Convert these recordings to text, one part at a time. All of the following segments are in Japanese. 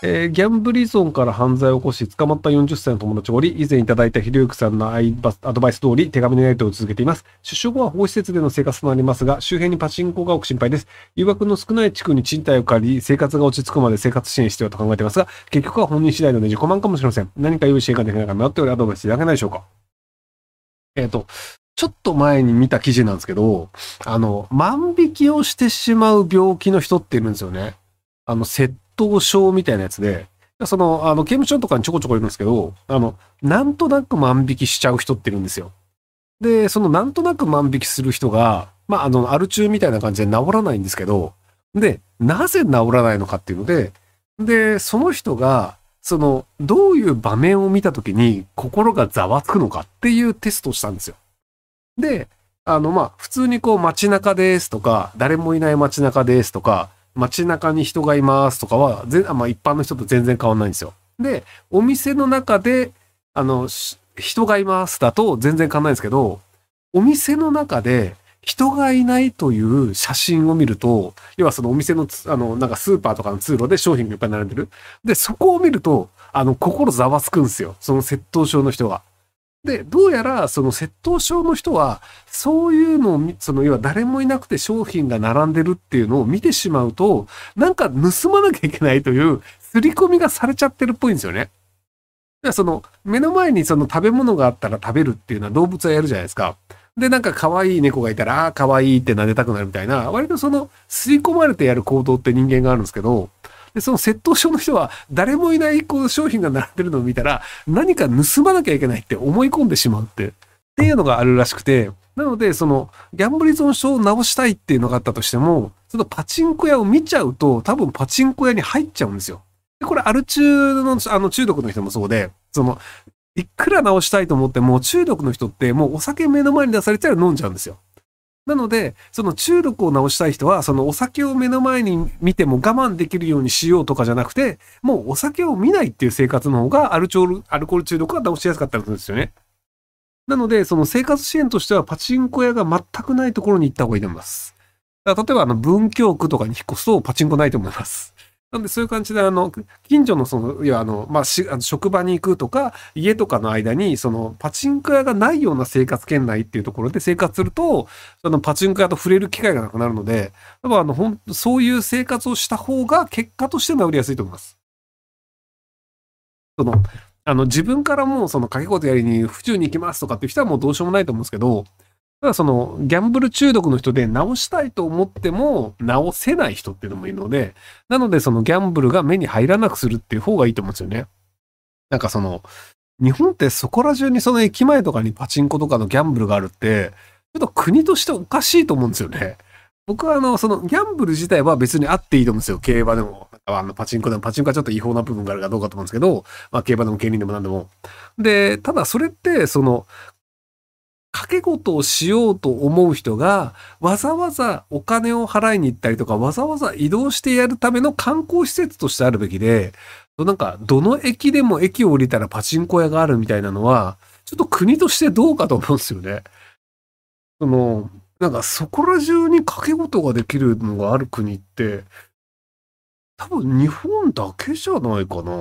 えーギャンブル依存から犯罪を起こし捕まった40歳の友達がおり、以前いただいたひろゆきさんのアイバアドバイス通り手紙のやり取りを続けています。出所後は保護施設での生活となりますが、周辺にパチンコが多く心配です。誘惑の少ない地区に賃貸を借り、生活が落ち着くまで生活支援してよと考えていますが、結局は本人次第のね自己満かもしれません。何か良い支援ができないか迷っておりアドバイスいただけないでしょうか。えっ、と、ちょっと前に見た記事なんですけど、あの、万引きをしてしまう病気の人っているんですよね。あの、窃盗症みたいなやつで、その、あの、刑務所とかにちょこちょこいるんですけど、あの、なんとなく万引きしちゃう人っているんですよ。で、そのなんとなく万引きする人が、まあ、あの、アル中みたいな感じで治らないんですけど、で、なぜ治らないのかっていうので、で、その人が、その、どういう場面を見たときに心がざわつくのかっていうテストをしたんですよ。で、あの、まあ、普通にこう街中ですとか、誰もいない街中ですとか、街中に人がいますとかは、まあ、一般の人と全然変わんないんですよ。で、お店の中で、あの、人がいますだと全然変わんないんですけど、お店の中で人がいないという写真を見ると、要はそのお店の、あの、なんかスーパーとかの通路で商品がいっぱい並んでる。で、そこを見ると、あの、心ざわつくんですよ。その窃盗症の人が。で、どうやら、その窃盗症の人は、そういうのを、その、要は誰もいなくて商品が並んでるっていうのを見てしまうと、なんか盗まなきゃいけないという、刷り込みがされちゃってるっぽいんですよね。だその、目の前にその食べ物があったら食べるっていうのは動物はやるじゃないですか。で、なんか可愛い猫がいたら、ああ、可愛いって撫でたくなるみたいな、割とその、刷り込まれてやる行動って人間があるんですけど、で、その窃盗症の人は、誰もいないこう商品が並んでるのを見たら、何か盗まなきゃいけないって思い込んでしまうって、っていうのがあるらしくて、なので、その、ギャンブル依存症を治したいっていうのがあったとしても、そのパチンコ屋を見ちゃうと、多分パチンコ屋に入っちゃうんですよ。でこれ、アル中の、あの、中毒の人もそうで、その、いくら治したいと思っても、中毒の人ってもうお酒目の前に出されたら飲んじゃうんですよ。なので、その中毒を治したい人は、そのお酒を目の前に見ても我慢できるようにしようとかじゃなくて、もうお酒を見ないっていう生活の方がアルチョール、アルコール中毒が治しやすかったんですよね。なので、その生活支援としてはパチンコ屋が全くないところに行った方がいいと思います。だから例えば、あの、文京区とかに引っ越すとパチンコないと思います。なんでそういう感じで、あの、近所のその、いや、あの、まあ、し、あの職場に行くとか、家とかの間に、その、パチンコ屋がないような生活圏内っていうところで生活すると、そのパチンコ屋と触れる機会がなくなるので、多分あの、ほん、そういう生活をした方が結果として治りやすいと思います。その、あの、自分からもうその掛け事やりに府中に行きますとかっていう人はもうどうしようもないと思うんですけど、ただその、ギャンブル中毒の人で治したいと思っても治せない人っていうのもいるので、なのでそのギャンブルが目に入らなくするっていう方がいいと思うんですよね。なんかその、日本ってそこら中にその駅前とかにパチンコとかのギャンブルがあるって、ちょっと国としておかしいと思うんですよね。僕はあの、そのギャンブル自体は別にあっていいと思うんですよ。競馬でも、あの、パチンコでも、パチンコはちょっと違法な部分があるかどうかと思うんですけど、まあ競馬でも競輪でも何でも。で、ただそれって、その、掛け事をしようと思う人が、わざわざお金を払いに行ったりとか、わざわざ移動してやるための観光施設としてあるべきで、なんか、どの駅でも駅を降りたらパチンコ屋があるみたいなのは、ちょっと国としてどうかと思うんですよね。その、なんかそこら中に掛け事ができるのがある国って、多分日本だけじゃないかな。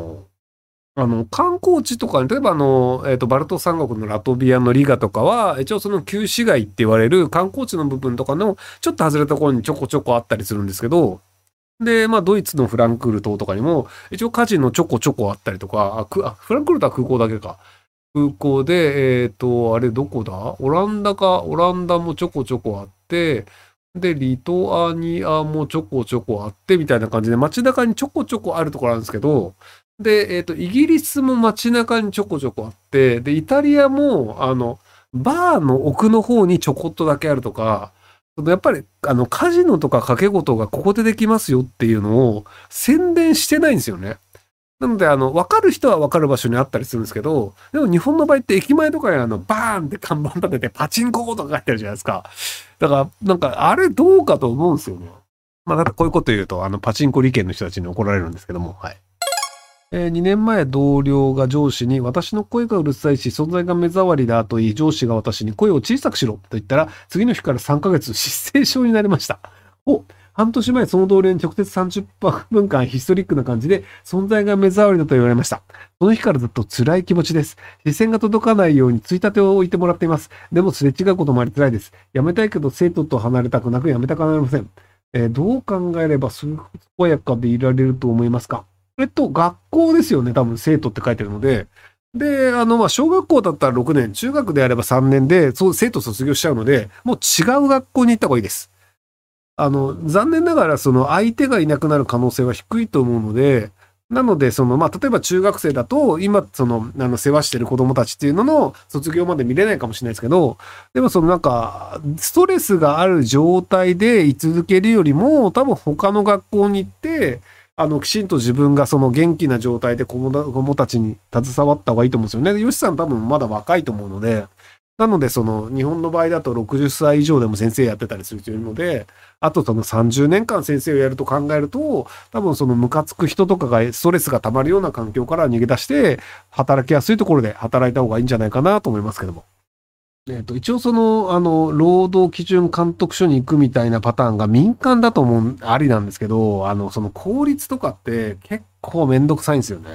あの、観光地とかに、例えばあの、えっ、と、バルト三国のラトビアのリガとかは、一応その旧市街って言われる観光地の部分とかの、ちょっと外れたところにちょこちょこあったりするんですけど、で、まあ、ドイツのフランクルトとかにも、一応カジノちょこちょこあったりとか、あ、あフランクルトは空港だけか。空港で、えっ、と、あれどこだ？オランダか、オランダもちょこちょこあって、で、リトアニアもちょこちょこあって、みたいな感じで、街中にちょこちょこあるところなんですけど、で、えっ、と、イギリスも街中にちょこちょこあって、で、イタリアも、あの、バーの奥の方にちょこっとだけあるとか、やっぱり、あの、カジノとか掛け事がここでできますよっていうのを宣伝してないんですよね。なので、あの、わかる人はわかる場所にあったりするんですけど、でも日本の場合って駅前とかにあの、バーンって看板立ててパチンコとか書いてあるじゃないですか。だから、なんか、あれどうかと思うんですよね。まあ、だかこういうこと言うと、あの、パチンコ利権の人たちに怒られるんですけども、はい。えー2年前同僚が上司に私の声がうるさいし存在が目障りだと言い上司が私に声を小さくしろと言ったら次の日から3ヶ月失声症になりました。お、半年前、その同僚に直接30分間ヒストリックな感じで、存在が目障りだと言われました。その日からずっと辛い気持ちです。視線が届かないようについたてを置いてもらっています。でもすれ違うこともあり辛いです。辞めたいけど生徒と離れたくなく辞めたくなりません。えー、どう考えれば健やかでいられると思いますか？えっと、学校ですよね。多分生徒って書いてるので。で、あの、ま、小学校だったら6年、中学であれば3年で、そう、生徒卒業しちゃうので、もう違う学校に行った方がいいです。あの、残念ながら、その相手がいなくなる可能性は低いと思うので、なので、その、まあ、例えば中学生だと、今、その、あの、世話してる子供たちっていうのの卒業まで見れないかもしれないですけど、でもそのなんか、ストレスがある状態で居続けるよりも、多分他の学校に行って、あの、きちんと自分がその元気な状態で子供たちに携わった方がいいと思うんですよね。ヨシさん多分まだ若いと思うので、なので、その、日本の場合だと60歳以上でも先生やってたりする人いるので、あとその30年間先生をやると考えると、多分そのムカつく人とかがストレスが溜まるような環境から逃げ出して、働きやすいところで働いた方がいいんじゃないかなと思いますけども。えっ、と、一応その、あの、労働基準監督署に行くみたいなパターンが民間だと思う、ありなんですけど、あの、その効率とかって結構めんどくさいんですよね。